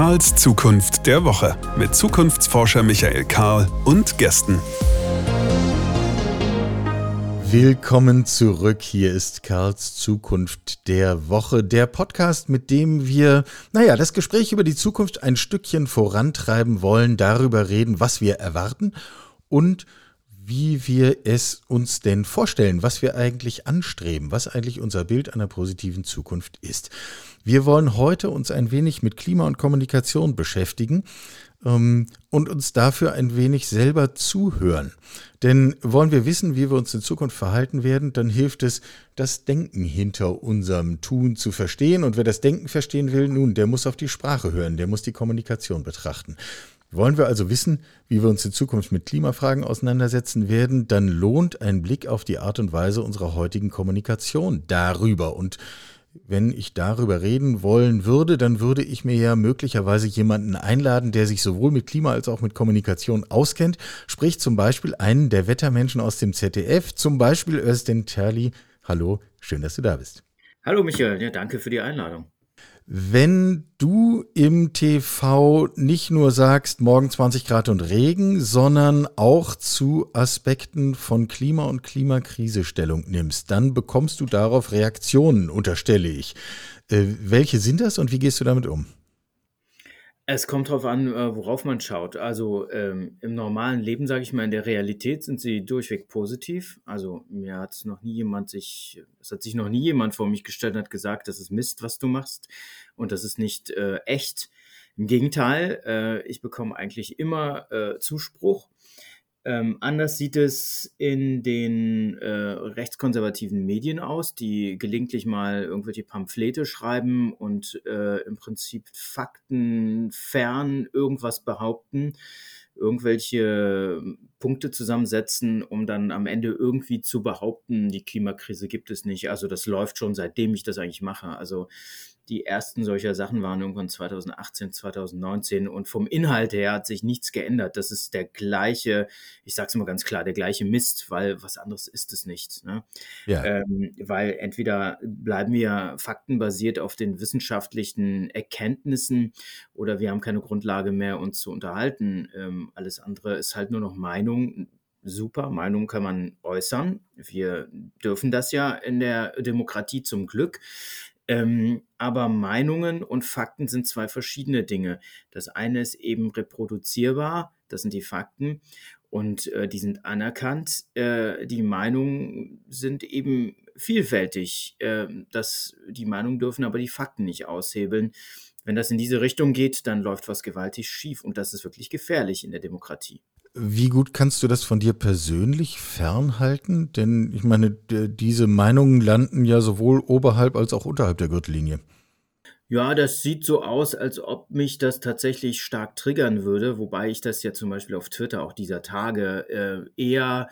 Karls Zukunft der Woche mit Zukunftsforscher Michael Karl und Gästen. Willkommen zurück. Hier ist Karls Zukunft der Woche, der Podcast, mit dem wir, naja, das Gespräch über die Zukunft ein Stückchen vorantreiben wollen, darüber reden, was wir erwarten und wie wir es uns denn vorstellen, was wir eigentlich anstreben, was eigentlich unser Bild einer positiven Zukunft ist. Wir wollen heute uns ein wenig mit Klima und Kommunikation beschäftigen ähm, und uns dafür ein wenig selber zuhören. Denn wollen wir wissen, wie wir uns in Zukunft verhalten werden, dann hilft es, das Denken hinter unserem Tun zu verstehen. Und wer das Denken verstehen will, nun, der muss auf die Sprache hören, der muss die Kommunikation betrachten. Wollen wir also wissen, wie wir uns in Zukunft mit Klimafragen auseinandersetzen werden, dann lohnt ein Blick auf die Art und Weise unserer heutigen Kommunikation darüber. Und wenn ich darüber reden wollen würde, dann würde ich mir ja möglicherweise jemanden einladen, der sich sowohl mit Klima als auch mit Kommunikation auskennt, sprich zum Beispiel einen der Wettermenschen aus dem ZDF, zum Beispiel Özden Terli. Hallo, schön, dass du da bist. Hallo Michael, ja, danke für die Einladung. Wenn du im TV nicht nur sagst, morgen 20 Grad und Regen, sondern auch zu Aspekten von Klima und Klimakrise Stellung nimmst, dann bekommst du darauf Reaktionen, unterstelle ich. Äh, welche sind das und wie gehst du damit um? Es kommt darauf an, äh, worauf man schaut. Also ähm, im normalen Leben, sage ich mal, in der Realität sind sie durchweg positiv. Also mir hat noch nie jemand sich, es hat sich noch nie jemand vor mich gestellt und hat gesagt, das ist Mist, was du machst und das ist nicht äh, echt. Im Gegenteil, äh, ich bekomme eigentlich immer äh, Zuspruch ähm, anders sieht es in den äh, rechtskonservativen Medien aus, die gelegentlich mal irgendwelche Pamphlete schreiben und äh, im Prinzip faktenfern irgendwas behaupten, irgendwelche Punkte zusammensetzen, um dann am Ende irgendwie zu behaupten, die Klimakrise gibt es nicht. Also das läuft schon seitdem ich das eigentlich mache. Also die ersten solcher Sachen waren irgendwann 2018, 2019 und vom Inhalt her hat sich nichts geändert. Das ist der gleiche, ich sage es mal ganz klar, der gleiche Mist, weil was anderes ist es nicht. Ne? Ja. Ähm, weil entweder bleiben wir faktenbasiert auf den wissenschaftlichen Erkenntnissen oder wir haben keine Grundlage mehr, uns zu unterhalten. Ähm, alles andere ist halt nur noch Meinung super, Meinung kann man äußern. Wir dürfen das ja in der Demokratie zum Glück. Ähm, aber Meinungen und Fakten sind zwei verschiedene Dinge. Das eine ist eben reproduzierbar, das sind die Fakten und äh, die sind anerkannt. Äh, die Meinungen sind eben vielfältig. Äh, das, die Meinungen dürfen aber die Fakten nicht aushebeln. Wenn das in diese Richtung geht, dann läuft was gewaltig schief und das ist wirklich gefährlich in der Demokratie. Wie gut kannst du das von dir persönlich fernhalten? Denn ich meine, diese Meinungen landen ja sowohl oberhalb als auch unterhalb der Gürtellinie. Ja, das sieht so aus, als ob mich das tatsächlich stark triggern würde, wobei ich das ja zum Beispiel auf Twitter auch dieser Tage äh, eher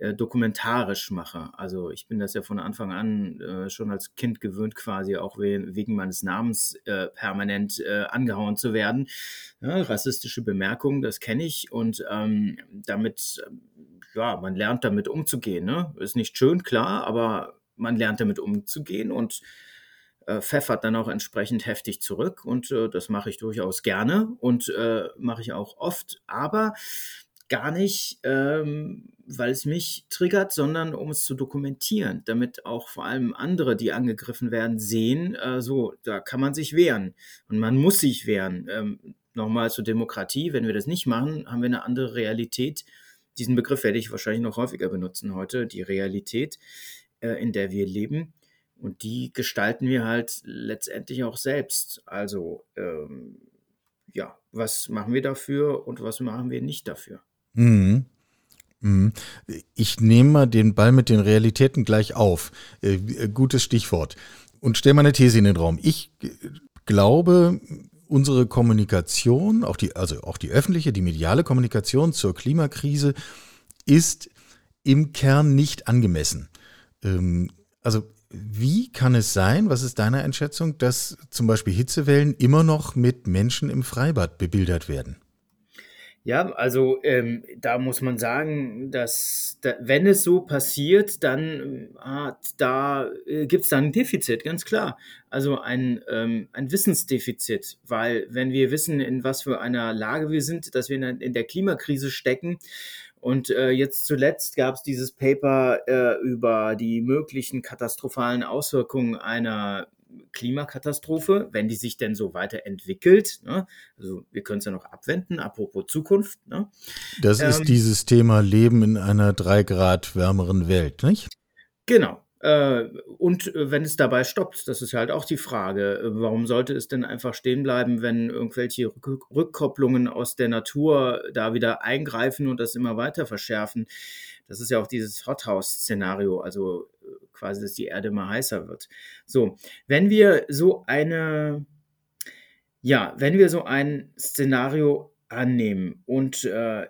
äh, dokumentarisch mache. Also ich bin das ja von Anfang an äh, schon als Kind gewöhnt, quasi auch we wegen meines Namens äh, permanent äh, angehauen zu werden. Ja, rassistische Bemerkungen, das kenne ich und ähm, damit, ja, man lernt damit umzugehen. Ne? Ist nicht schön, klar, aber man lernt damit umzugehen und äh, pfeffert dann auch entsprechend heftig zurück und äh, das mache ich durchaus gerne und mache ich auch oft, aber gar nicht, ähm, weil es mich triggert, sondern um es zu dokumentieren, damit auch vor allem andere, die angegriffen werden, sehen, äh, so, da kann man sich wehren und man muss sich wehren. Ähm, Nochmal zur Demokratie, wenn wir das nicht machen, haben wir eine andere Realität. Diesen Begriff werde ich wahrscheinlich noch häufiger benutzen heute, die Realität, äh, in der wir leben. Und die gestalten wir halt letztendlich auch selbst. Also, ähm, ja, was machen wir dafür und was machen wir nicht dafür? Mhm. Mhm. Ich nehme mal den Ball mit den Realitäten gleich auf. Äh, äh, gutes Stichwort. Und stelle mal eine These in den Raum. Ich glaube, unsere Kommunikation, auch die, also auch die öffentliche, die mediale Kommunikation zur Klimakrise ist im Kern nicht angemessen. Ähm, also wie kann es sein, was ist deine Einschätzung, dass zum Beispiel Hitzewellen immer noch mit Menschen im Freibad bebildert werden? Ja, also ähm, da muss man sagen, dass da, wenn es so passiert, dann hat da äh, gibt es dann ein Defizit, ganz klar. Also ein, ähm, ein Wissensdefizit, weil wenn wir wissen, in was für einer Lage wir sind, dass wir in, in der Klimakrise stecken, und äh, jetzt zuletzt gab es dieses Paper äh, über die möglichen katastrophalen Auswirkungen einer Klimakatastrophe, wenn die sich denn so weiterentwickelt. Ne? Also wir können es ja noch abwenden, apropos Zukunft. Ne? Das ähm, ist dieses Thema Leben in einer drei Grad wärmeren Welt, nicht? Genau. Äh, und äh, wenn es dabei stoppt, das ist halt auch die Frage, äh, warum sollte es denn einfach stehen bleiben, wenn irgendwelche Rückkopplungen aus der Natur da wieder eingreifen und das immer weiter verschärfen? Das ist ja auch dieses Hothouse-Szenario, also quasi, dass die Erde immer heißer wird. So, wenn wir so eine, ja, wenn wir so ein Szenario annehmen und äh,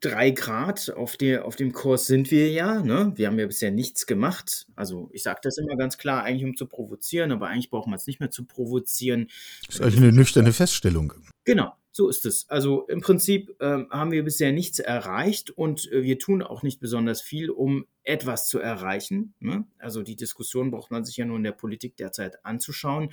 drei Grad auf, der, auf dem Kurs sind wir ja. Ne? Wir haben ja bisher nichts gemacht. Also ich sage das immer ganz klar, eigentlich um zu provozieren, aber eigentlich braucht man es nicht mehr zu provozieren. Das ist eigentlich eine nüchterne Feststellung. Genau, so ist es. Also im Prinzip ähm, haben wir bisher nichts erreicht und äh, wir tun auch nicht besonders viel, um etwas zu erreichen. Ne? Also die Diskussion braucht man sich ja nur in der Politik derzeit anzuschauen.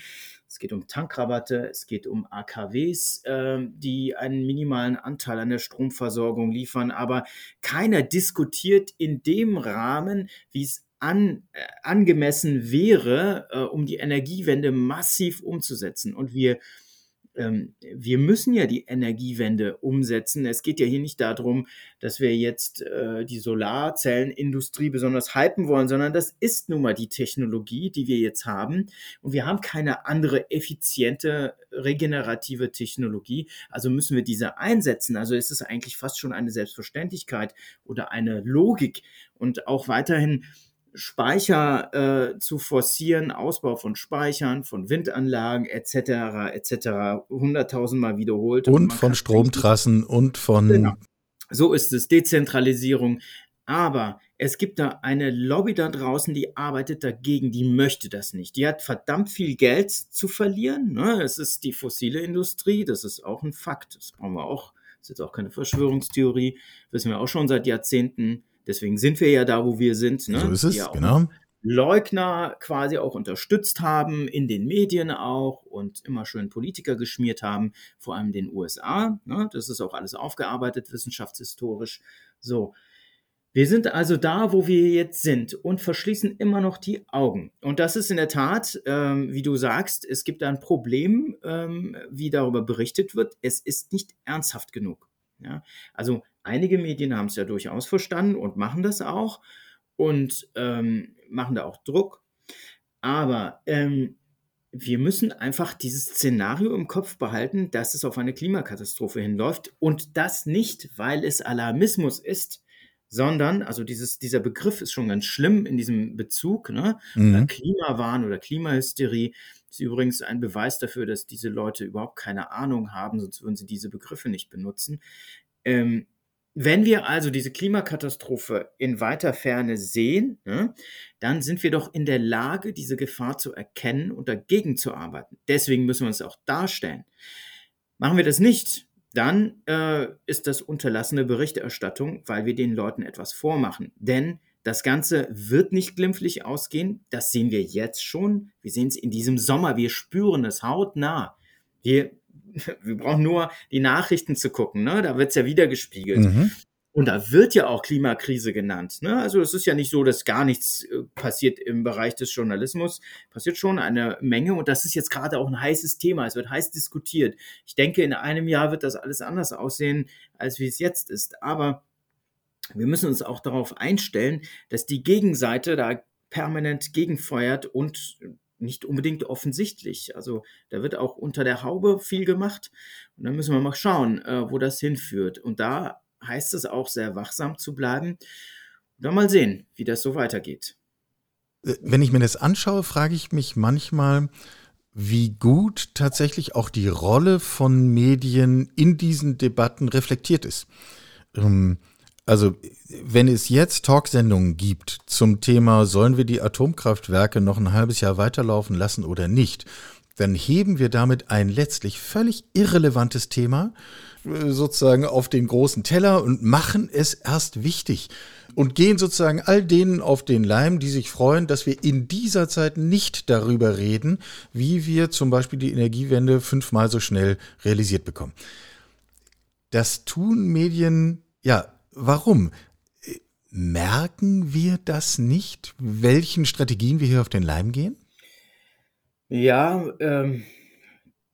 Es geht um Tankrabatte, es geht um AKWs, äh, die einen minimalen Anteil an der Stromversorgung liefern, aber keiner diskutiert in dem Rahmen, wie es an, äh, angemessen wäre, äh, um die Energiewende massiv umzusetzen. Und wir ähm, wir müssen ja die Energiewende umsetzen. Es geht ja hier nicht darum, dass wir jetzt äh, die Solarzellenindustrie besonders hypen wollen, sondern das ist nun mal die Technologie, die wir jetzt haben. Und wir haben keine andere effiziente regenerative Technologie. Also müssen wir diese einsetzen. Also ist es eigentlich fast schon eine Selbstverständlichkeit oder eine Logik. Und auch weiterhin Speicher äh, zu forcieren, Ausbau von Speichern, von Windanlagen etc. etc. hunderttausendmal wiederholt. Und, und von Stromtrassen und von. Genau. So ist es, Dezentralisierung. Aber es gibt da eine Lobby da draußen, die arbeitet dagegen, die möchte das nicht. Die hat verdammt viel Geld zu verlieren. Ne? Es ist die fossile Industrie, das ist auch ein Fakt. Das brauchen wir auch. Das ist jetzt auch keine Verschwörungstheorie, wissen wir auch schon seit Jahrzehnten. Deswegen sind wir ja da, wo wir sind. Ne? So ist es, ja genau. Leugner quasi auch unterstützt haben, in den Medien auch und immer schön Politiker geschmiert haben, vor allem den USA. Ne? Das ist auch alles aufgearbeitet, wissenschaftshistorisch. So. Wir sind also da, wo wir jetzt sind und verschließen immer noch die Augen. Und das ist in der Tat, ähm, wie du sagst, es gibt ein Problem, ähm, wie darüber berichtet wird. Es ist nicht ernsthaft genug. Ja? Also einige Medien haben es ja durchaus verstanden und machen das auch und ähm, machen da auch Druck. Aber ähm, wir müssen einfach dieses Szenario im Kopf behalten, dass es auf eine Klimakatastrophe hinläuft und das nicht, weil es Alarmismus ist, sondern, also dieses, dieser Begriff ist schon ganz schlimm in diesem Bezug, ne? Mhm. Klimawahn oder Klimahysterie ist übrigens ein Beweis dafür, dass diese Leute überhaupt keine Ahnung haben, sonst würden sie diese Begriffe nicht benutzen. Ähm, wenn wir also diese Klimakatastrophe in weiter Ferne sehen, ne, dann sind wir doch in der Lage, diese Gefahr zu erkennen und dagegen zu arbeiten. Deswegen müssen wir uns auch darstellen. Machen wir das nicht, dann äh, ist das unterlassene Berichterstattung, weil wir den Leuten etwas vormachen. Denn das Ganze wird nicht glimpflich ausgehen. Das sehen wir jetzt schon. Wir sehen es in diesem Sommer. Wir spüren es hautnah. Wir wir brauchen nur die Nachrichten zu gucken, ne? da wird es ja wieder gespiegelt. Mhm. Und da wird ja auch Klimakrise genannt. Ne? Also es ist ja nicht so, dass gar nichts äh, passiert im Bereich des Journalismus. Passiert schon eine Menge und das ist jetzt gerade auch ein heißes Thema. Es wird heiß diskutiert. Ich denke, in einem Jahr wird das alles anders aussehen, als wie es jetzt ist. Aber wir müssen uns auch darauf einstellen, dass die Gegenseite da permanent gegenfeuert und nicht unbedingt offensichtlich. Also da wird auch unter der Haube viel gemacht und dann müssen wir mal schauen, äh, wo das hinführt. Und da heißt es auch sehr wachsam zu bleiben und dann mal sehen, wie das so weitergeht. Äh, wenn ich mir das anschaue, frage ich mich manchmal, wie gut tatsächlich auch die Rolle von Medien in diesen Debatten reflektiert ist. Ähm, also, wenn es jetzt Talksendungen gibt zum Thema, sollen wir die Atomkraftwerke noch ein halbes Jahr weiterlaufen lassen oder nicht, dann heben wir damit ein letztlich völlig irrelevantes Thema äh, sozusagen auf den großen Teller und machen es erst wichtig und gehen sozusagen all denen auf den Leim, die sich freuen, dass wir in dieser Zeit nicht darüber reden, wie wir zum Beispiel die Energiewende fünfmal so schnell realisiert bekommen. Das tun Medien, ja, warum? Merken wir das nicht, welchen Strategien wir hier auf den Leim gehen? Ja, ähm,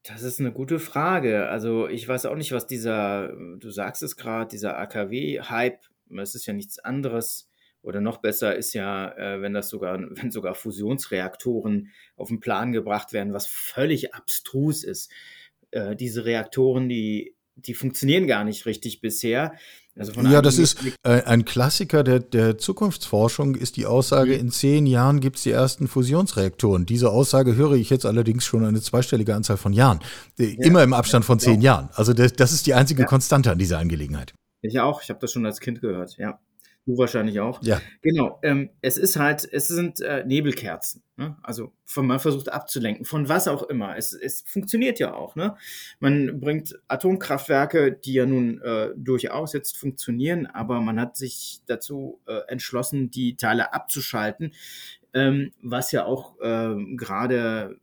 das ist eine gute Frage. Also ich weiß auch nicht, was dieser, du sagst es gerade, dieser AKW-Hype es ist ja nichts anderes. Oder noch besser ist ja, äh, wenn das sogar, wenn sogar Fusionsreaktoren auf den Plan gebracht werden, was völlig abstrus ist. Äh, diese Reaktoren, die, die funktionieren gar nicht richtig bisher. Also ja, das ist äh, ein Klassiker der, der Zukunftsforschung, ist die Aussage, in zehn Jahren gibt es die ersten Fusionsreaktoren. Diese Aussage höre ich jetzt allerdings schon eine zweistellige Anzahl von Jahren. Äh, ja. Immer im Abstand von zehn ja. Jahren. Also das, das ist die einzige. Konstante an dieser Angelegenheit. Ich auch, ich habe das schon als Kind gehört, ja. Du wahrscheinlich auch. Ja. Genau. Ähm, es ist halt, es sind äh, Nebelkerzen. Ne? Also von, man versucht abzulenken, von was auch immer. Es, es funktioniert ja auch. Ne? Man bringt Atomkraftwerke, die ja nun äh, durchaus jetzt funktionieren, aber man hat sich dazu äh, entschlossen, die Teile abzuschalten, ähm, was ja auch ähm, gerade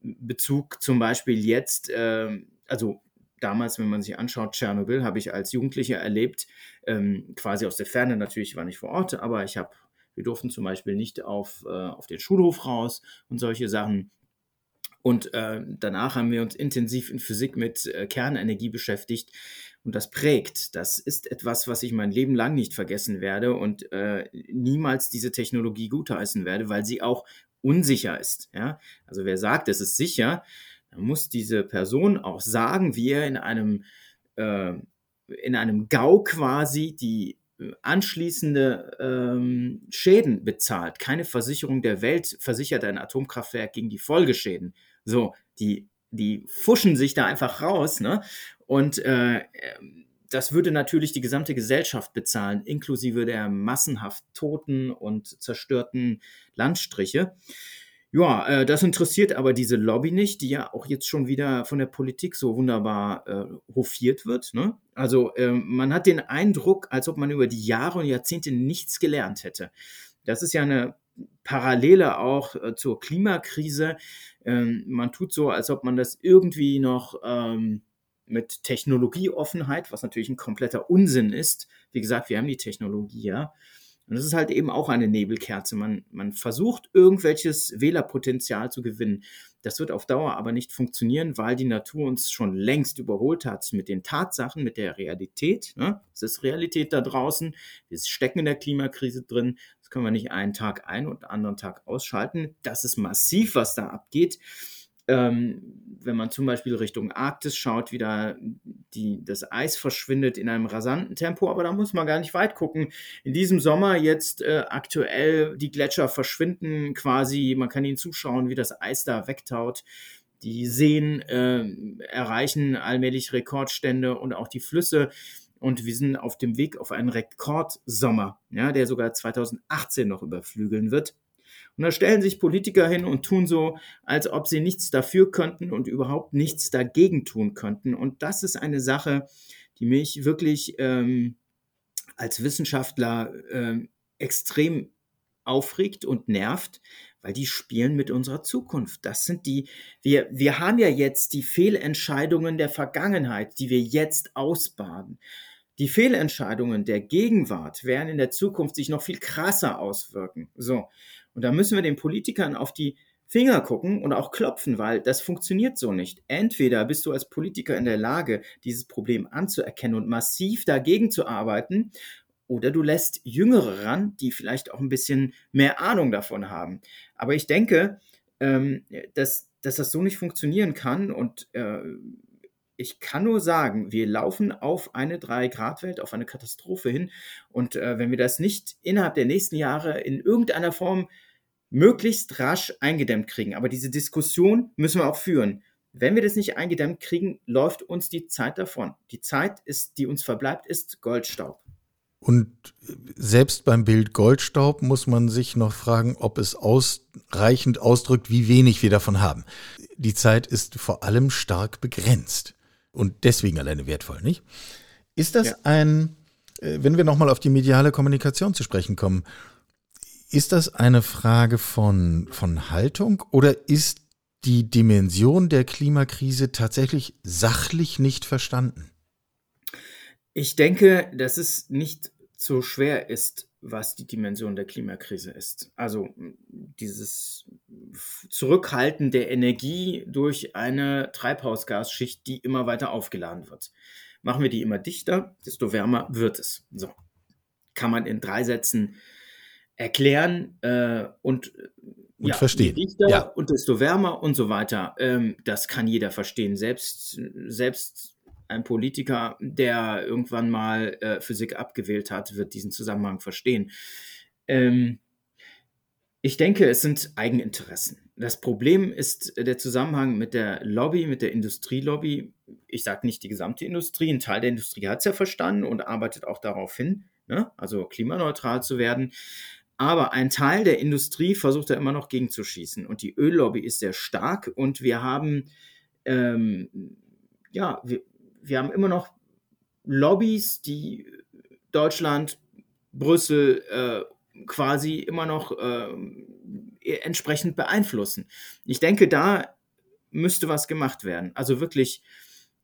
Bezug zum Beispiel jetzt, ähm, also damals, wenn man sich anschaut, Tschernobyl habe ich als Jugendlicher erlebt, ähm, quasi aus der Ferne natürlich, war nicht vor Ort, aber ich habe, wir durften zum Beispiel nicht auf, äh, auf den Schulhof raus und solche Sachen. Und äh, danach haben wir uns intensiv in Physik mit äh, Kernenergie beschäftigt. Und das prägt. Das ist etwas, was ich mein Leben lang nicht vergessen werde und äh, niemals diese Technologie gutheißen werde, weil sie auch unsicher ist. Ja? Also wer sagt, es ist sicher, dann muss diese Person auch sagen, wie er in einem, äh, in einem GAU quasi die äh, anschließende ähm, Schäden bezahlt. Keine Versicherung der Welt versichert ein Atomkraftwerk gegen die Folgeschäden. So, die, die fuschen sich da einfach raus, ne? Und äh, das würde natürlich die gesamte Gesellschaft bezahlen, inklusive der massenhaft toten und zerstörten Landstriche. Ja, äh, das interessiert aber diese Lobby nicht, die ja auch jetzt schon wieder von der Politik so wunderbar äh, hofiert wird. Ne? Also äh, man hat den Eindruck, als ob man über die Jahre und Jahrzehnte nichts gelernt hätte. Das ist ja eine Parallele auch äh, zur Klimakrise. Ähm, man tut so, als ob man das irgendwie noch ähm, mit Technologieoffenheit, was natürlich ein kompletter Unsinn ist. Wie gesagt, wir haben die Technologie ja und das ist halt eben auch eine Nebelkerze. Man, man versucht, irgendwelches Wählerpotenzial zu gewinnen. Das wird auf Dauer aber nicht funktionieren, weil die Natur uns schon längst überholt hat mit den Tatsachen, mit der Realität. Ne? Es ist Realität da draußen. Wir stecken in der Klimakrise drin. Das können wir nicht einen Tag ein und anderen Tag ausschalten. Das ist massiv, was da abgeht ähm, wenn man zum Beispiel Richtung Arktis schaut, wie da die, das Eis verschwindet in einem rasanten Tempo, aber da muss man gar nicht weit gucken. In diesem Sommer jetzt äh, aktuell die Gletscher verschwinden quasi, man kann ihnen zuschauen, wie das Eis da wegtaut. Die Seen äh, erreichen allmählich Rekordstände und auch die Flüsse. Und wir sind auf dem Weg auf einen Rekordsommer, ja, der sogar 2018 noch überflügeln wird. Und da stellen sich Politiker hin und tun so, als ob sie nichts dafür könnten und überhaupt nichts dagegen tun könnten. Und das ist eine Sache, die mich wirklich ähm, als Wissenschaftler ähm, extrem aufregt und nervt, weil die spielen mit unserer Zukunft. Das sind die, wir, wir haben ja jetzt die Fehlentscheidungen der Vergangenheit, die wir jetzt ausbaden. Die Fehlentscheidungen der Gegenwart werden in der Zukunft sich noch viel krasser auswirken. So. Und da müssen wir den Politikern auf die Finger gucken und auch klopfen, weil das funktioniert so nicht. Entweder bist du als Politiker in der Lage, dieses Problem anzuerkennen und massiv dagegen zu arbeiten, oder du lässt Jüngere ran, die vielleicht auch ein bisschen mehr Ahnung davon haben. Aber ich denke, ähm, dass, dass das so nicht funktionieren kann und äh, ich kann nur sagen, wir laufen auf eine 3-Grad-Welt, auf eine Katastrophe hin. Und äh, wenn wir das nicht innerhalb der nächsten Jahre in irgendeiner Form möglichst rasch eingedämmt kriegen, aber diese Diskussion müssen wir auch führen. Wenn wir das nicht eingedämmt kriegen, läuft uns die Zeit davon. Die Zeit, ist, die uns verbleibt, ist Goldstaub. Und selbst beim Bild Goldstaub muss man sich noch fragen, ob es ausreichend ausdrückt, wie wenig wir davon haben. Die Zeit ist vor allem stark begrenzt. Und deswegen alleine wertvoll, nicht? Ist das ja. ein, äh, wenn wir nochmal auf die mediale Kommunikation zu sprechen kommen, ist das eine Frage von, von Haltung oder ist die Dimension der Klimakrise tatsächlich sachlich nicht verstanden? Ich denke, dass es nicht so schwer ist, was die Dimension der Klimakrise ist. Also dieses Zurückhalten der Energie durch eine Treibhausgasschicht, die immer weiter aufgeladen wird. Machen wir die immer dichter, desto wärmer wird es. So kann man in drei Sätzen erklären äh, und, und ja, verstehen. Dichter ja. und desto wärmer und so weiter. Ähm, das kann jeder verstehen. Selbst, selbst ein Politiker, der irgendwann mal äh, Physik abgewählt hat, wird diesen Zusammenhang verstehen. Ähm, ich denke, es sind Eigeninteressen. Das Problem ist der Zusammenhang mit der Lobby, mit der Industrielobby. Ich sage nicht die gesamte Industrie, ein Teil der Industrie hat es ja verstanden und arbeitet auch darauf hin, ne? also klimaneutral zu werden. Aber ein Teil der Industrie versucht da immer noch gegenzuschießen. Und die Öllobby ist sehr stark und wir haben, ähm, ja, wir, wir haben immer noch Lobbys, die Deutschland, Brüssel äh, quasi immer noch äh, entsprechend beeinflussen. Ich denke, da müsste was gemacht werden. Also wirklich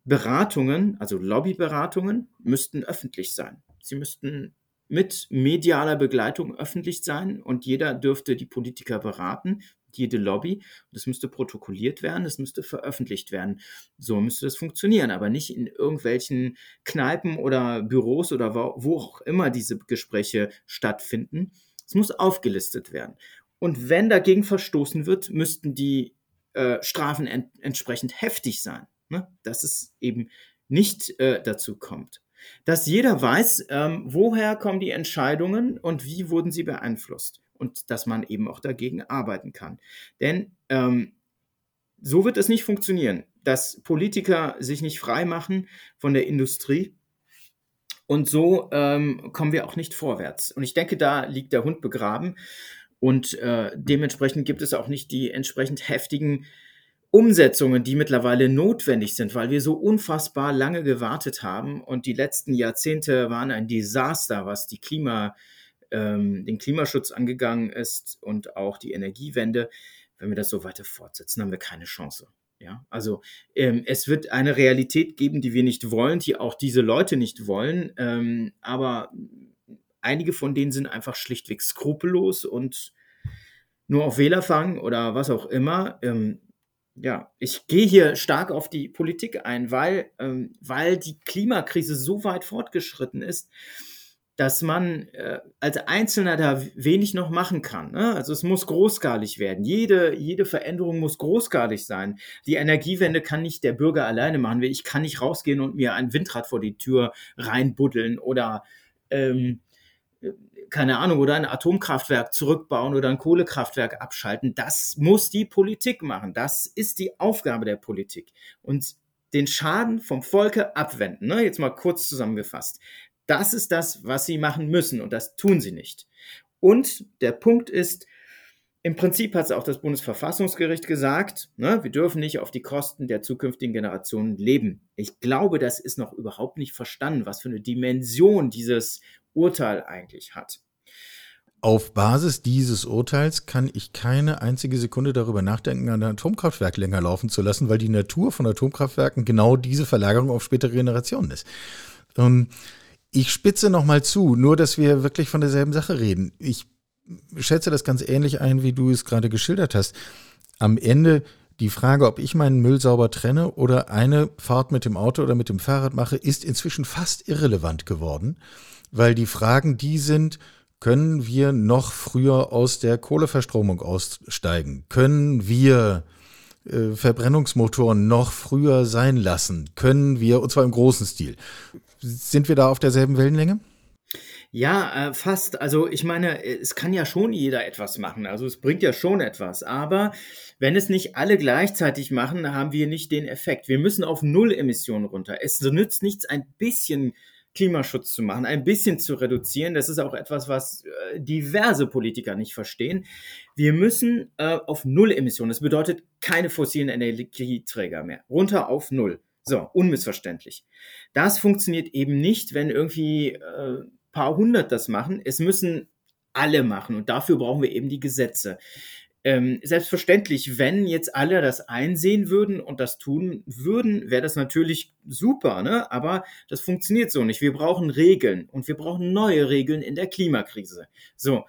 Beratungen, also Lobbyberatungen, müssten öffentlich sein. Sie müssten mit medialer Begleitung öffentlich sein und jeder dürfte die Politiker beraten jede Lobby. Das müsste protokolliert werden, das müsste veröffentlicht werden. So müsste das funktionieren, aber nicht in irgendwelchen Kneipen oder Büros oder wo, auch immer diese Gespräche stattfinden. Es muss aufgelistet werden. Und wenn dagegen verstoßen wird, müssten die äh, Strafen ent entsprechend heftig sein, ne? dass es eben nicht äh, dazu kommt. Dass jeder weiß, ähm, woher kommen die Entscheidungen und wie wurden sie beeinflusst und dass man eben auch dagegen arbeiten kann. Denn ähm, so wird es nicht funktionieren, dass Politiker sich nicht frei machen von der Industrie. Und so ähm, kommen wir auch nicht vorwärts. Und ich denke, da liegt der Hund begraben. Und äh, dementsprechend gibt es auch nicht die entsprechend heftigen Umsetzungen, die mittlerweile notwendig sind, weil wir so unfassbar lange gewartet haben. Und die letzten Jahrzehnte waren ein Desaster, was die Klima, ähm, den Klimaschutz angegangen ist und auch die Energiewende. Wenn wir das so weiter fortsetzen, haben wir keine Chance. Ja, also ähm, es wird eine Realität geben, die wir nicht wollen, die auch diese Leute nicht wollen. Ähm, aber einige von denen sind einfach schlichtweg skrupellos und nur auf Wähler fangen oder was auch immer. Ähm, ja, ich gehe hier stark auf die Politik ein, weil, ähm, weil die Klimakrise so weit fortgeschritten ist, dass man äh, als Einzelner da wenig noch machen kann. Ne? Also es muss großskalig werden. Jede, jede Veränderung muss großskalig sein. Die Energiewende kann nicht der Bürger alleine machen. Ich kann nicht rausgehen und mir ein Windrad vor die Tür reinbuddeln oder ähm, keine Ahnung, oder ein Atomkraftwerk zurückbauen oder ein Kohlekraftwerk abschalten. Das muss die Politik machen. Das ist die Aufgabe der Politik. Und den Schaden vom Volke abwenden. Ne? Jetzt mal kurz zusammengefasst. Das ist das, was sie machen müssen und das tun sie nicht. Und der Punkt ist, im Prinzip hat es auch das Bundesverfassungsgericht gesagt, ne, wir dürfen nicht auf die Kosten der zukünftigen Generationen leben. Ich glaube, das ist noch überhaupt nicht verstanden, was für eine Dimension dieses Urteil eigentlich hat. Auf Basis dieses Urteils kann ich keine einzige Sekunde darüber nachdenken, ein Atomkraftwerk länger laufen zu lassen, weil die Natur von Atomkraftwerken genau diese Verlagerung auf spätere Generationen ist. Ähm, ich spitze nochmal zu, nur dass wir wirklich von derselben Sache reden. Ich schätze das ganz ähnlich ein, wie du es gerade geschildert hast. Am Ende die Frage, ob ich meinen Müll sauber trenne oder eine Fahrt mit dem Auto oder mit dem Fahrrad mache, ist inzwischen fast irrelevant geworden, weil die Fragen die sind, können wir noch früher aus der Kohleverstromung aussteigen? Können wir äh, Verbrennungsmotoren noch früher sein lassen? Können wir, und zwar im großen Stil, sind wir da auf derselben Wellenlänge? Ja, äh, fast. Also ich meine, es kann ja schon jeder etwas machen. Also es bringt ja schon etwas. Aber wenn es nicht alle gleichzeitig machen, haben wir nicht den Effekt. Wir müssen auf Null Emissionen runter. Es nützt nichts, ein bisschen Klimaschutz zu machen, ein bisschen zu reduzieren. Das ist auch etwas, was äh, diverse Politiker nicht verstehen. Wir müssen äh, auf Null Emissionen. Das bedeutet keine fossilen Energieträger mehr. Runter auf Null. So, unmissverständlich. Das funktioniert eben nicht, wenn irgendwie äh, paar hundert das machen. Es müssen alle machen und dafür brauchen wir eben die Gesetze. Ähm, selbstverständlich, wenn jetzt alle das einsehen würden und das tun würden, wäre das natürlich super, ne? aber das funktioniert so nicht. Wir brauchen Regeln und wir brauchen neue Regeln in der Klimakrise. So,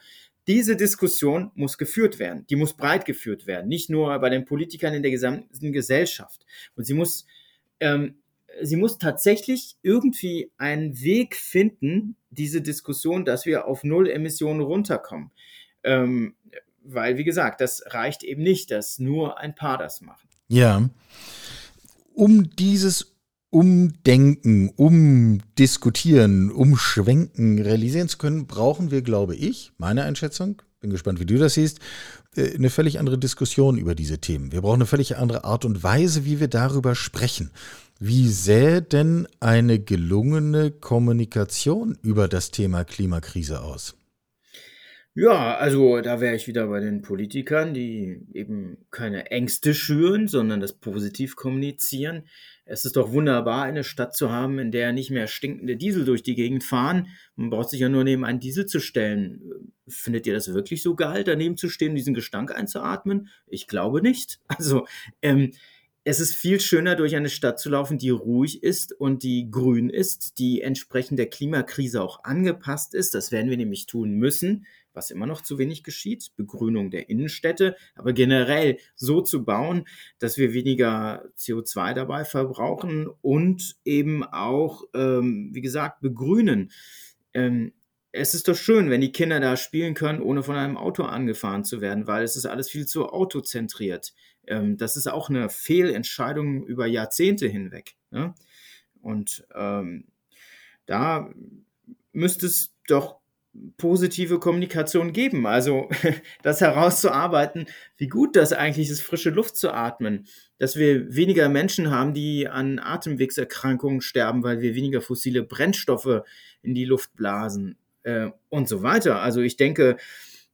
diese Diskussion muss geführt werden. Die muss breit geführt werden, nicht nur bei den Politikern in der gesamten Gesellschaft. Und sie muss, ähm, sie muss tatsächlich irgendwie einen Weg finden, diese Diskussion, dass wir auf Null Emissionen runterkommen. Ähm, weil, wie gesagt, das reicht eben nicht, dass nur ein paar das machen. Ja. Um dieses Umdenken, umdiskutieren, umschwenken realisieren zu können, brauchen wir, glaube ich, meine Einschätzung, bin gespannt, wie du das siehst, eine völlig andere Diskussion über diese Themen. Wir brauchen eine völlig andere Art und Weise, wie wir darüber sprechen. Wie sähe denn eine gelungene Kommunikation über das Thema Klimakrise aus? Ja, also da wäre ich wieder bei den Politikern, die eben keine Ängste schüren, sondern das positiv kommunizieren. Es ist doch wunderbar, eine Stadt zu haben, in der nicht mehr stinkende Diesel durch die Gegend fahren. Man braucht sich ja nur neben einen Diesel zu stellen. Findet ihr das wirklich so geil, daneben zu stehen, diesen Gestank einzuatmen? Ich glaube nicht. Also, ähm, es ist viel schöner, durch eine Stadt zu laufen, die ruhig ist und die grün ist, die entsprechend der Klimakrise auch angepasst ist. Das werden wir nämlich tun müssen was immer noch zu wenig geschieht, Begrünung der Innenstädte, aber generell so zu bauen, dass wir weniger CO2 dabei verbrauchen und eben auch, ähm, wie gesagt, begrünen. Ähm, es ist doch schön, wenn die Kinder da spielen können, ohne von einem Auto angefahren zu werden, weil es ist alles viel zu autozentriert. Ähm, das ist auch eine Fehlentscheidung über Jahrzehnte hinweg. Ne? Und ähm, da müsste es doch positive Kommunikation geben. Also das herauszuarbeiten, wie gut das eigentlich ist, frische Luft zu atmen, dass wir weniger Menschen haben, die an Atemwegserkrankungen sterben, weil wir weniger fossile Brennstoffe in die Luft blasen äh, und so weiter. Also ich denke,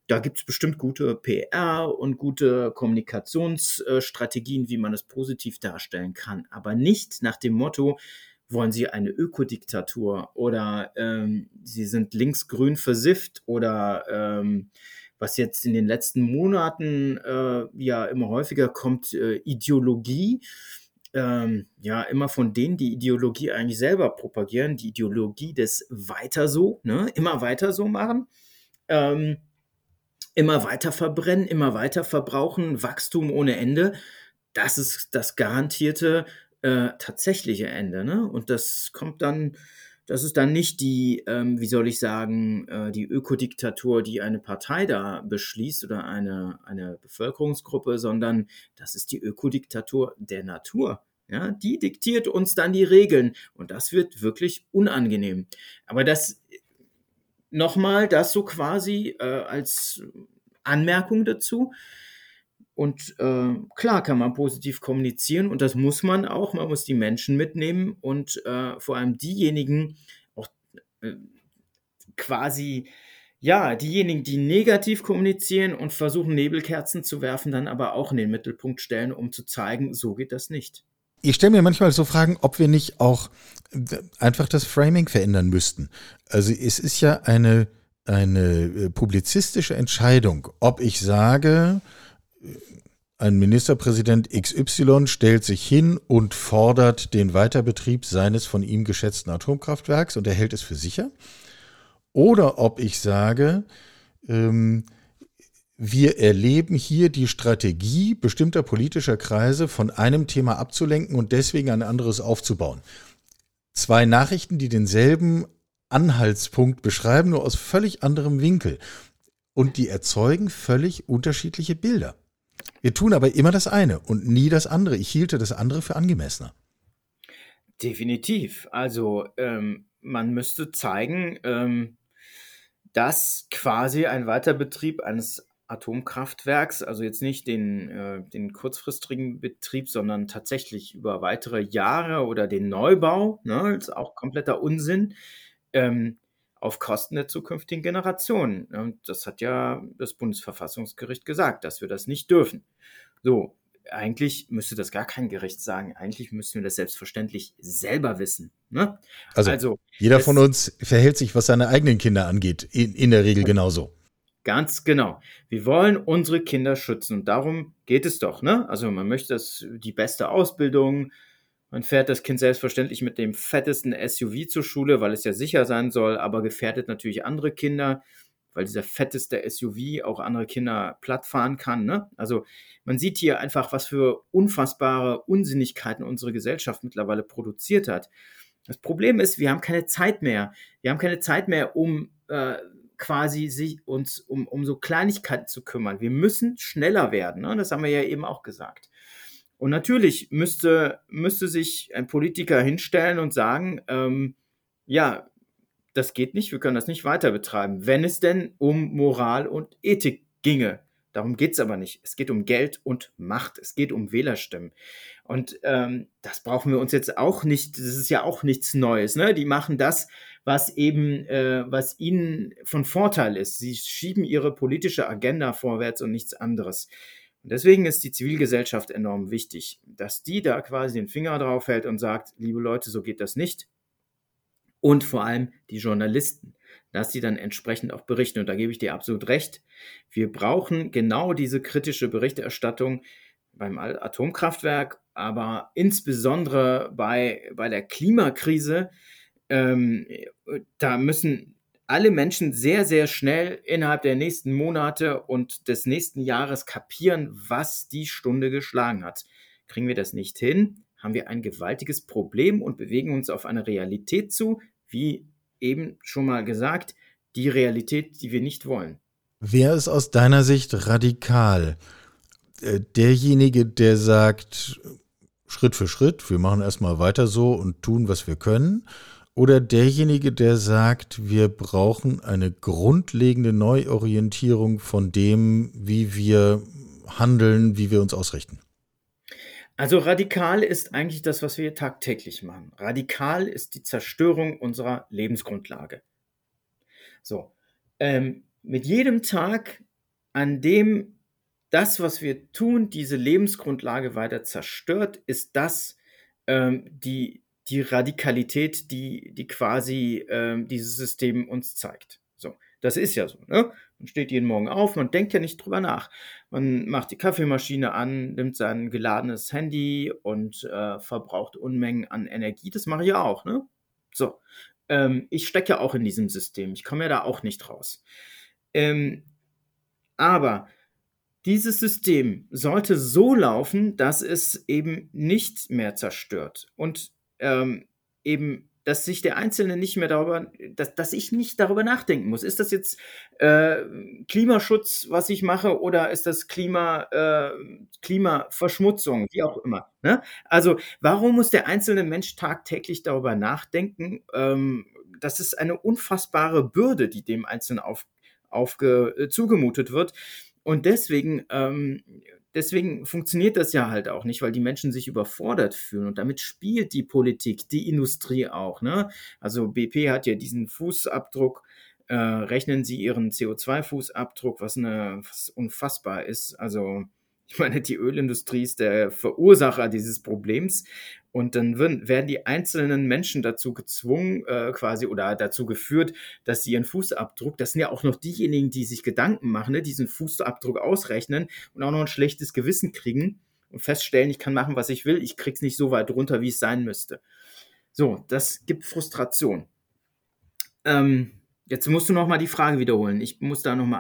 da gibt es bestimmt gute PR und gute Kommunikationsstrategien, wie man es positiv darstellen kann, aber nicht nach dem Motto, wollen sie eine Ökodiktatur oder ähm, sie sind linksgrün versifft oder ähm, was jetzt in den letzten Monaten äh, ja immer häufiger kommt, äh, Ideologie. Ähm, ja, immer von denen, die Ideologie eigentlich selber propagieren, die Ideologie des Weiter so, ne? immer weiter so machen, ähm, immer weiter verbrennen, immer weiter verbrauchen, Wachstum ohne Ende. Das ist das garantierte äh, tatsächliche Ende. Ne? Und das kommt dann, das ist dann nicht die, ähm, wie soll ich sagen, äh, die Ökodiktatur, die eine Partei da beschließt oder eine, eine Bevölkerungsgruppe, sondern das ist die Ökodiktatur der Natur. Ja, die diktiert uns dann die Regeln und das wird wirklich unangenehm. Aber das nochmal, das so quasi äh, als Anmerkung dazu. Und äh, klar kann man positiv kommunizieren und das muss man auch. Man muss die Menschen mitnehmen und äh, vor allem diejenigen auch äh, quasi, ja, diejenigen, die negativ kommunizieren und versuchen, Nebelkerzen zu werfen, dann aber auch in den Mittelpunkt stellen, um zu zeigen, so geht das nicht. Ich stelle mir manchmal so Fragen, ob wir nicht auch äh, einfach das Framing verändern müssten. Also es ist ja eine, eine äh, publizistische Entscheidung, ob ich sage, ein Ministerpräsident XY stellt sich hin und fordert den Weiterbetrieb seines von ihm geschätzten Atomkraftwerks und er hält es für sicher. Oder ob ich sage, ähm, wir erleben hier die Strategie bestimmter politischer Kreise von einem Thema abzulenken und deswegen ein anderes aufzubauen. Zwei Nachrichten, die denselben Anhaltspunkt beschreiben, nur aus völlig anderem Winkel. Und die erzeugen völlig unterschiedliche Bilder. Wir tun aber immer das eine und nie das andere. Ich hielte das andere für angemessener. Definitiv. Also ähm, man müsste zeigen, ähm, dass quasi ein Weiterbetrieb eines Atomkraftwerks, also jetzt nicht den, äh, den kurzfristigen Betrieb, sondern tatsächlich über weitere Jahre oder den Neubau, ne, ist auch kompletter Unsinn, ähm, auf Kosten der zukünftigen Generationen. Und das hat ja das Bundesverfassungsgericht gesagt, dass wir das nicht dürfen. So, eigentlich müsste das gar kein Gericht sagen. Eigentlich müssten wir das selbstverständlich selber wissen. Ne? Also, also, jeder von uns verhält sich, was seine eigenen Kinder angeht, in, in der Regel genauso. Ganz genau. Wir wollen unsere Kinder schützen und darum geht es doch. Ne? Also man möchte das, die beste Ausbildung. Man fährt das Kind selbstverständlich mit dem fettesten SUV zur Schule, weil es ja sicher sein soll, aber gefährdet natürlich andere Kinder weil dieser fetteste SUV auch andere Kinder platt fahren kann. Ne? Also man sieht hier einfach, was für unfassbare Unsinnigkeiten unsere Gesellschaft mittlerweile produziert hat. Das Problem ist, wir haben keine Zeit mehr. Wir haben keine Zeit mehr, um äh, quasi sich uns um, um so Kleinigkeiten zu kümmern. Wir müssen schneller werden. Ne? Das haben wir ja eben auch gesagt. Und natürlich müsste, müsste sich ein Politiker hinstellen und sagen, ähm, ja, das geht nicht, wir können das nicht weiter betreiben, wenn es denn um Moral und Ethik ginge. Darum geht es aber nicht. Es geht um Geld und Macht. Es geht um Wählerstimmen. Und ähm, das brauchen wir uns jetzt auch nicht. Das ist ja auch nichts Neues. Ne? Die machen das, was eben, äh, was ihnen von Vorteil ist. Sie schieben ihre politische Agenda vorwärts und nichts anderes. Und deswegen ist die Zivilgesellschaft enorm wichtig, dass die da quasi den Finger drauf hält und sagt, liebe Leute, so geht das nicht und vor allem die Journalisten, dass sie dann entsprechend auch berichten. Und da gebe ich dir absolut recht. Wir brauchen genau diese kritische Berichterstattung beim Atomkraftwerk, aber insbesondere bei, bei der Klimakrise. Ähm, da müssen alle Menschen sehr, sehr schnell innerhalb der nächsten Monate und des nächsten Jahres kapieren, was die Stunde geschlagen hat. Kriegen wir das nicht hin, haben wir ein gewaltiges Problem und bewegen uns auf eine Realität zu, wie eben schon mal gesagt, die Realität, die wir nicht wollen. Wer ist aus deiner Sicht radikal? Äh, derjenige, der sagt, Schritt für Schritt, wir machen erstmal weiter so und tun, was wir können? Oder derjenige, der sagt, wir brauchen eine grundlegende Neuorientierung von dem, wie wir handeln, wie wir uns ausrichten? Also radikal ist eigentlich das, was wir tagtäglich machen. Radikal ist die Zerstörung unserer Lebensgrundlage. So, ähm, mit jedem Tag, an dem das, was wir tun, diese Lebensgrundlage weiter zerstört, ist das ähm, die, die Radikalität, die, die quasi ähm, dieses System uns zeigt. So, das ist ja so. Ne? Man steht jeden Morgen auf, man denkt ja nicht drüber nach. Man macht die Kaffeemaschine an, nimmt sein geladenes Handy und äh, verbraucht Unmengen an Energie. Das mache ich ja auch, ne? So. Ähm, ich stecke ja auch in diesem System. Ich komme ja da auch nicht raus. Ähm, aber dieses System sollte so laufen, dass es eben nicht mehr zerstört und ähm, eben dass sich der Einzelne nicht mehr darüber, dass, dass ich nicht darüber nachdenken muss. Ist das jetzt äh, Klimaschutz, was ich mache, oder ist das Klima, äh, Klimaverschmutzung, wie auch immer? Ne? Also warum muss der einzelne Mensch tagtäglich darüber nachdenken? Ähm, das ist eine unfassbare Bürde, die dem Einzelnen auf, aufge, äh, zugemutet wird. Und deswegen ähm, deswegen funktioniert das ja halt auch nicht, weil die Menschen sich überfordert fühlen und damit spielt die Politik, die Industrie auch. Ne? Also BP hat ja diesen Fußabdruck, äh, rechnen Sie Ihren CO2-Fußabdruck, was, was unfassbar ist. Also ich meine, die Ölindustrie ist der Verursacher dieses Problems. Und dann werden die einzelnen Menschen dazu gezwungen, äh, quasi, oder dazu geführt, dass sie ihren Fußabdruck, das sind ja auch noch diejenigen, die sich Gedanken machen, ne, diesen Fußabdruck ausrechnen und auch noch ein schlechtes Gewissen kriegen und feststellen, ich kann machen, was ich will, ich krieg's nicht so weit runter, wie es sein müsste. So, das gibt Frustration. Ähm, jetzt musst du noch mal die Frage wiederholen. Ich muss da noch mal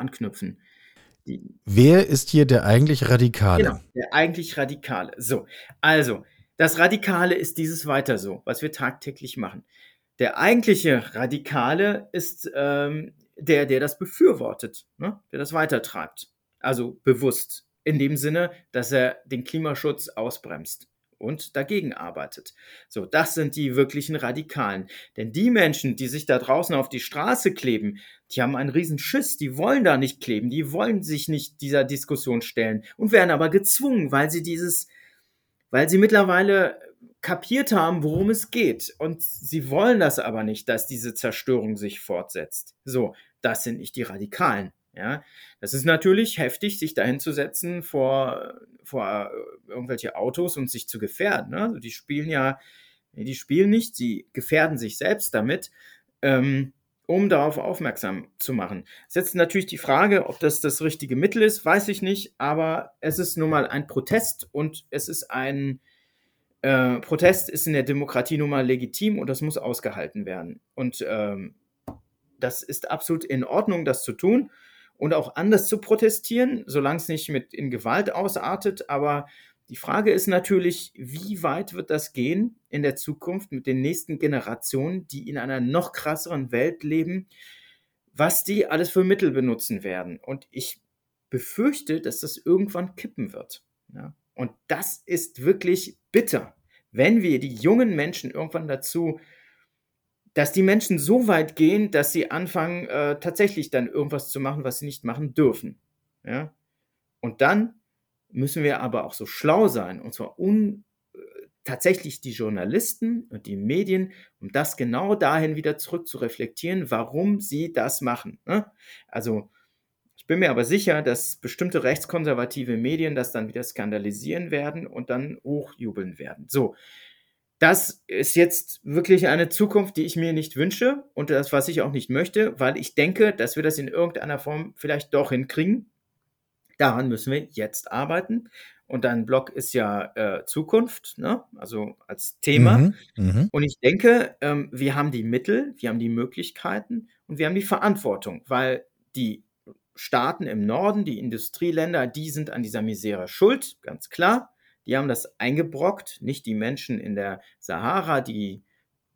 anknüpfen. Wer ist hier der eigentlich Radikale? Genau, der eigentlich Radikale. So, also, das Radikale ist dieses weiter so, was wir tagtäglich machen. Der eigentliche Radikale ist ähm, der, der das befürwortet, ne? der das weitertreibt. Also bewusst. In dem Sinne, dass er den Klimaschutz ausbremst und dagegen arbeitet. So, das sind die wirklichen Radikalen. Denn die Menschen, die sich da draußen auf die Straße kleben, die haben einen riesen Schiss, die wollen da nicht kleben, die wollen sich nicht dieser Diskussion stellen und werden aber gezwungen, weil sie dieses, weil sie mittlerweile kapiert haben, worum es geht. Und sie wollen das aber nicht, dass diese Zerstörung sich fortsetzt. So, das sind nicht die Radikalen. Ja, das ist natürlich heftig, sich dahin zu setzen vor, vor irgendwelche Autos und sich zu gefährden. Ne? Also die spielen ja, die spielen nicht, sie gefährden sich selbst damit, ähm, um darauf aufmerksam zu machen. Es ist jetzt natürlich die Frage, ob das das richtige Mittel ist, weiß ich nicht, aber es ist nun mal ein Protest und es ist ein äh, Protest ist in der Demokratie nun mal legitim und das muss ausgehalten werden. Und ähm, das ist absolut in Ordnung, das zu tun und auch anders zu protestieren, solange es nicht mit in Gewalt ausartet. Aber die Frage ist natürlich, wie weit wird das gehen in der Zukunft mit den nächsten Generationen, die in einer noch krasseren Welt leben, was die alles für Mittel benutzen werden. Und ich befürchte, dass das irgendwann kippen wird. Ja? Und das ist wirklich bitter, wenn wir die jungen Menschen irgendwann dazu dass die Menschen so weit gehen, dass sie anfangen, äh, tatsächlich dann irgendwas zu machen, was sie nicht machen dürfen. Ja? Und dann müssen wir aber auch so schlau sein, und zwar un, äh, tatsächlich die Journalisten und die Medien, um das genau dahin wieder zurück zu reflektieren, warum sie das machen. Ne? Also ich bin mir aber sicher, dass bestimmte rechtskonservative Medien das dann wieder skandalisieren werden und dann hochjubeln werden. So, das ist jetzt wirklich eine Zukunft, die ich mir nicht wünsche und das, was ich auch nicht möchte, weil ich denke, dass wir das in irgendeiner Form vielleicht doch hinkriegen. Daran müssen wir jetzt arbeiten. Und dein Blog ist ja äh, Zukunft, ne? also als Thema. Mhm, mh. Und ich denke, ähm, wir haben die Mittel, wir haben die Möglichkeiten und wir haben die Verantwortung, weil die Staaten im Norden, die Industrieländer, die sind an dieser Misere schuld, ganz klar. Die haben das eingebrockt, nicht die Menschen in der Sahara, die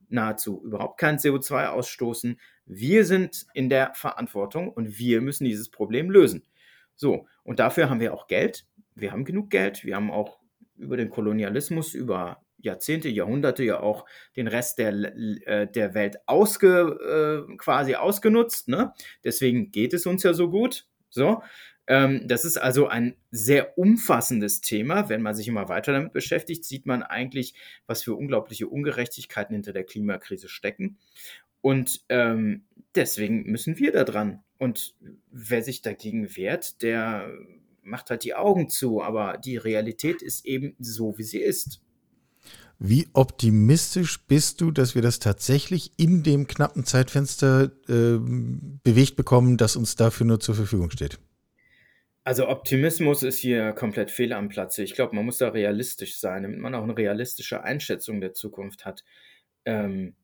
nahezu überhaupt kein CO2 ausstoßen. Wir sind in der Verantwortung und wir müssen dieses Problem lösen. So, und dafür haben wir auch Geld. Wir haben genug Geld. Wir haben auch über den Kolonialismus, über Jahrzehnte, Jahrhunderte ja auch den Rest der, äh, der Welt ausge, äh, quasi ausgenutzt. Ne? Deswegen geht es uns ja so gut. So, das ist also ein sehr umfassendes Thema. Wenn man sich immer weiter damit beschäftigt, sieht man eigentlich, was für unglaubliche Ungerechtigkeiten hinter der Klimakrise stecken. Und ähm, deswegen müssen wir da dran. Und wer sich dagegen wehrt, der macht halt die Augen zu. Aber die Realität ist eben so, wie sie ist. Wie optimistisch bist du, dass wir das tatsächlich in dem knappen Zeitfenster äh, bewegt bekommen, das uns dafür nur zur Verfügung steht? Also Optimismus ist hier komplett fehl am Platze. Ich glaube, man muss da realistisch sein, damit man auch eine realistische Einschätzung der Zukunft hat. Ähm,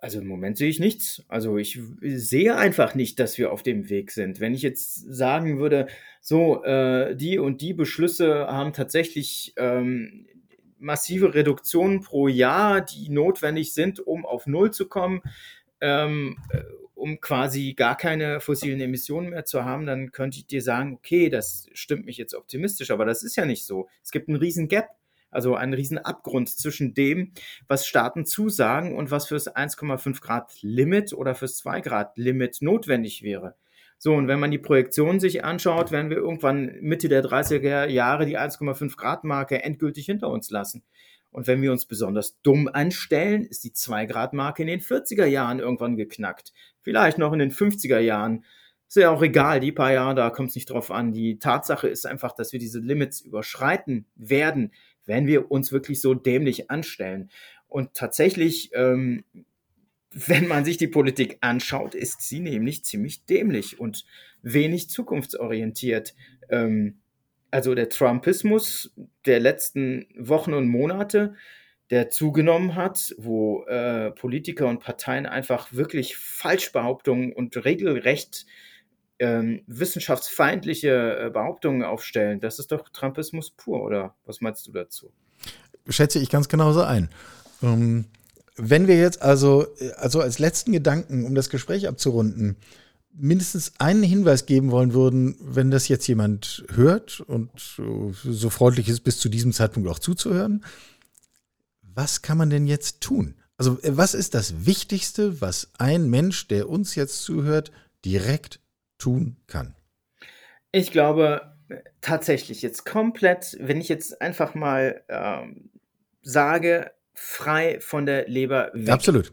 also im Moment sehe ich nichts. Also ich sehe einfach nicht, dass wir auf dem Weg sind. Wenn ich jetzt sagen würde, so, äh, die und die Beschlüsse haben tatsächlich ähm, massive Reduktionen pro Jahr, die notwendig sind, um auf Null zu kommen, ähm, um quasi gar keine fossilen Emissionen mehr zu haben, dann könnte ich dir sagen, okay, das stimmt mich jetzt optimistisch, aber das ist ja nicht so. Es gibt einen riesen Gap, also einen riesen Abgrund zwischen dem, was Staaten zusagen und was fürs 1,5 Grad Limit oder fürs 2 Grad Limit notwendig wäre. So, und wenn man die Projektion sich anschaut, werden wir irgendwann Mitte der 30er Jahre die 1,5 Grad Marke endgültig hinter uns lassen. Und wenn wir uns besonders dumm anstellen, ist die 2-Grad-Marke in den 40er Jahren irgendwann geknackt. Vielleicht noch in den 50er Jahren. Ist ja auch egal, die paar Jahre, da kommt es nicht drauf an. Die Tatsache ist einfach, dass wir diese Limits überschreiten werden, wenn wir uns wirklich so dämlich anstellen. Und tatsächlich, ähm, wenn man sich die Politik anschaut, ist sie nämlich ziemlich dämlich und wenig zukunftsorientiert. Ähm, also der Trumpismus der letzten Wochen und Monate, der zugenommen hat, wo äh, Politiker und Parteien einfach wirklich Falschbehauptungen und regelrecht ähm, wissenschaftsfeindliche äh, Behauptungen aufstellen. Das ist doch Trumpismus pur, oder was meinst du dazu? Schätze ich ganz genauso ein. Ähm, wenn wir jetzt also, äh, also als letzten Gedanken, um das Gespräch abzurunden, mindestens einen Hinweis geben wollen würden, wenn das jetzt jemand hört und so freundlich ist, bis zu diesem Zeitpunkt auch zuzuhören. Was kann man denn jetzt tun? Also was ist das Wichtigste, was ein Mensch, der uns jetzt zuhört, direkt tun kann? Ich glaube tatsächlich jetzt komplett, wenn ich jetzt einfach mal ähm, sage, frei von der Leber weg. Absolut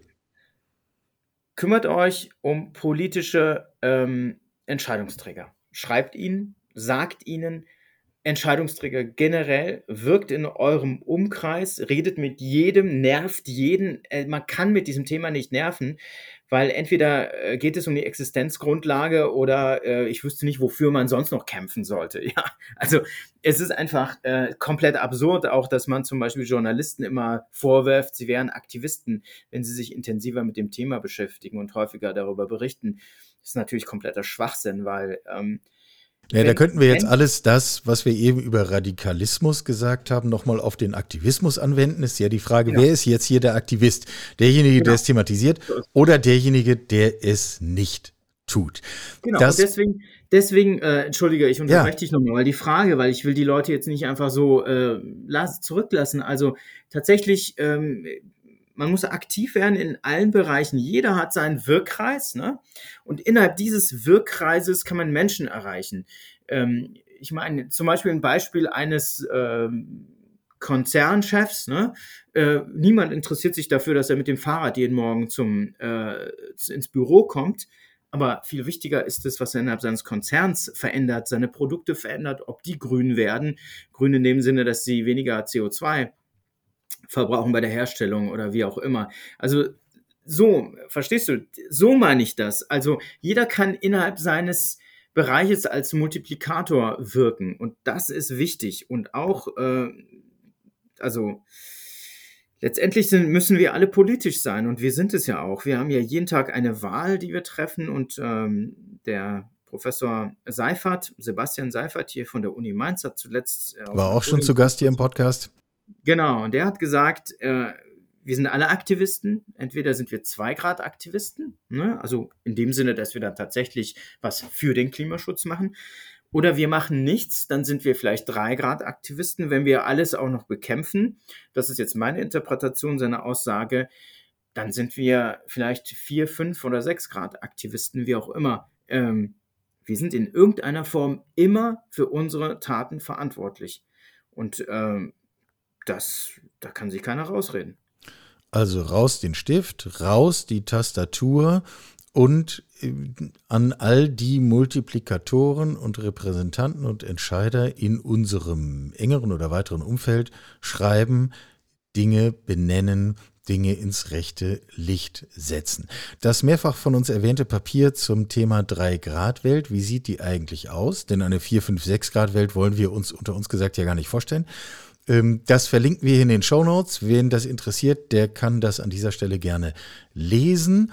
kümmert euch um politische ähm, Entscheidungsträger. Schreibt ihnen, sagt ihnen, Entscheidungsträger generell, wirkt in eurem Umkreis, redet mit jedem, nervt jeden. Äh, man kann mit diesem Thema nicht nerven, weil entweder äh, geht es um die Existenzgrundlage oder äh, ich wüsste nicht, wofür man sonst noch kämpfen sollte. Ja, also es ist einfach äh, komplett absurd, auch dass man zum Beispiel Journalisten immer vorwirft, sie wären Aktivisten, wenn sie sich intensiver mit dem Thema beschäftigen und häufiger darüber berichten. Das ist natürlich kompletter Schwachsinn, weil ähm, ja, da könnten wir jetzt alles das, was wir eben über Radikalismus gesagt haben, nochmal auf den Aktivismus anwenden. Ist ja die Frage, genau. wer ist jetzt hier der Aktivist? Derjenige, genau. der es thematisiert oder derjenige, der es nicht tut? Genau, das, deswegen, deswegen äh, entschuldige, ich unterbreche ja. dich nochmal, weil die Frage, weil ich will die Leute jetzt nicht einfach so äh, zurücklassen. Also tatsächlich, ähm, man muss aktiv werden in allen Bereichen. Jeder hat seinen Wirkkreis, ne? Und innerhalb dieses Wirkkreises kann man Menschen erreichen. Ähm, ich meine, zum Beispiel ein Beispiel eines ähm, Konzernchefs, ne? Äh, niemand interessiert sich dafür, dass er mit dem Fahrrad jeden Morgen zum, äh, ins Büro kommt. Aber viel wichtiger ist es, was er innerhalb seines Konzerns verändert, seine Produkte verändert, ob die grün werden. Grün in dem Sinne, dass sie weniger CO2 verbrauchen bei der Herstellung oder wie auch immer. Also so, verstehst du? So meine ich das. Also jeder kann innerhalb seines Bereiches als Multiplikator wirken und das ist wichtig und auch, äh, also letztendlich sind, müssen wir alle politisch sein und wir sind es ja auch. Wir haben ja jeden Tag eine Wahl, die wir treffen und ähm, der Professor Seifert, Sebastian Seifert hier von der Uni Mainz hat zuletzt. Äh, War auch schon zu Gast hier im Podcast. Genau, und der hat gesagt, äh, wir sind alle Aktivisten. Entweder sind wir zwei Grad Aktivisten, ne? also in dem Sinne, dass wir dann tatsächlich was für den Klimaschutz machen, oder wir machen nichts, dann sind wir vielleicht drei Grad Aktivisten, wenn wir alles auch noch bekämpfen. Das ist jetzt meine Interpretation seiner Aussage. Dann sind wir vielleicht vier, fünf oder sechs Grad Aktivisten, wie auch immer. Ähm, wir sind in irgendeiner Form immer für unsere Taten verantwortlich. Und ähm, das, da kann sich keiner rausreden. Also raus den Stift, raus die Tastatur und äh, an all die Multiplikatoren und Repräsentanten und Entscheider in unserem engeren oder weiteren Umfeld schreiben, Dinge benennen, Dinge ins rechte Licht setzen. Das mehrfach von uns erwähnte Papier zum Thema 3-Grad-Welt, wie sieht die eigentlich aus? Denn eine 4, 5, 6 Grad Welt wollen wir uns unter uns gesagt ja gar nicht vorstellen. Ähm, das verlinken wir hier in den Show Notes. Wen das interessiert, der kann das an dieser Stelle gerne lesen.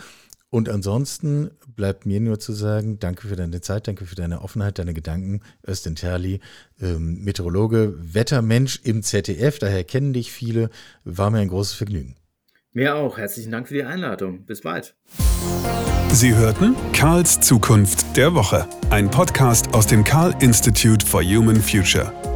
Und ansonsten bleibt mir nur zu sagen, danke für deine Zeit, danke für deine Offenheit, deine Gedanken. Östen Terli, ähm, Meteorologe, Wettermensch im ZDF, daher kennen dich viele. War mir ein großes Vergnügen. Mir auch. Herzlichen Dank für die Einladung. Bis bald. Sie hörten Karls Zukunft der Woche, ein Podcast aus dem Karl Institute for Human Future.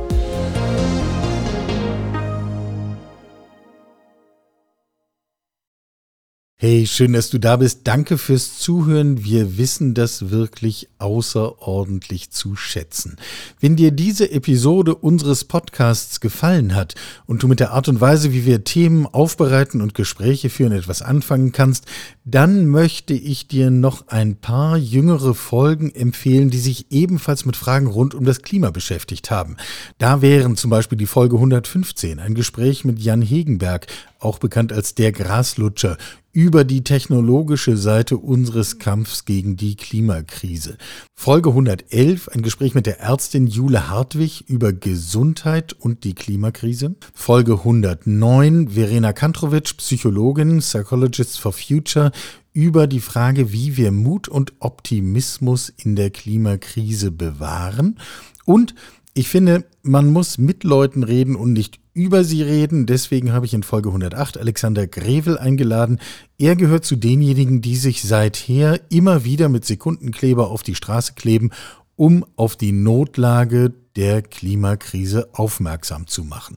Hey, schön, dass du da bist. Danke fürs Zuhören. Wir wissen das wirklich außerordentlich zu schätzen. Wenn dir diese Episode unseres Podcasts gefallen hat und du mit der Art und Weise, wie wir Themen aufbereiten und Gespräche führen, etwas anfangen kannst, dann möchte ich dir noch ein paar jüngere Folgen empfehlen, die sich ebenfalls mit Fragen rund um das Klima beschäftigt haben. Da wären zum Beispiel die Folge 115, ein Gespräch mit Jan Hegenberg, auch bekannt als der Graslutscher, über die technologische Seite unseres Kampfs gegen die Klimakrise. Folge 111, ein Gespräch mit der Ärztin Jule Hartwig über Gesundheit und die Klimakrise. Folge 109, Verena Kantrowitsch, Psychologin, Psychologist for Future, über die Frage, wie wir Mut und Optimismus in der Klimakrise bewahren. Und ich finde, man muss mit Leuten reden und nicht über sie reden. Deswegen habe ich in Folge 108 Alexander Grevel eingeladen. Er gehört zu denjenigen, die sich seither immer wieder mit Sekundenkleber auf die Straße kleben, um auf die Notlage der Klimakrise aufmerksam zu machen.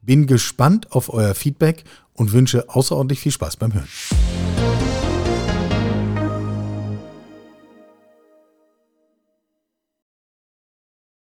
Bin gespannt auf euer Feedback und wünsche außerordentlich viel Spaß beim Hören.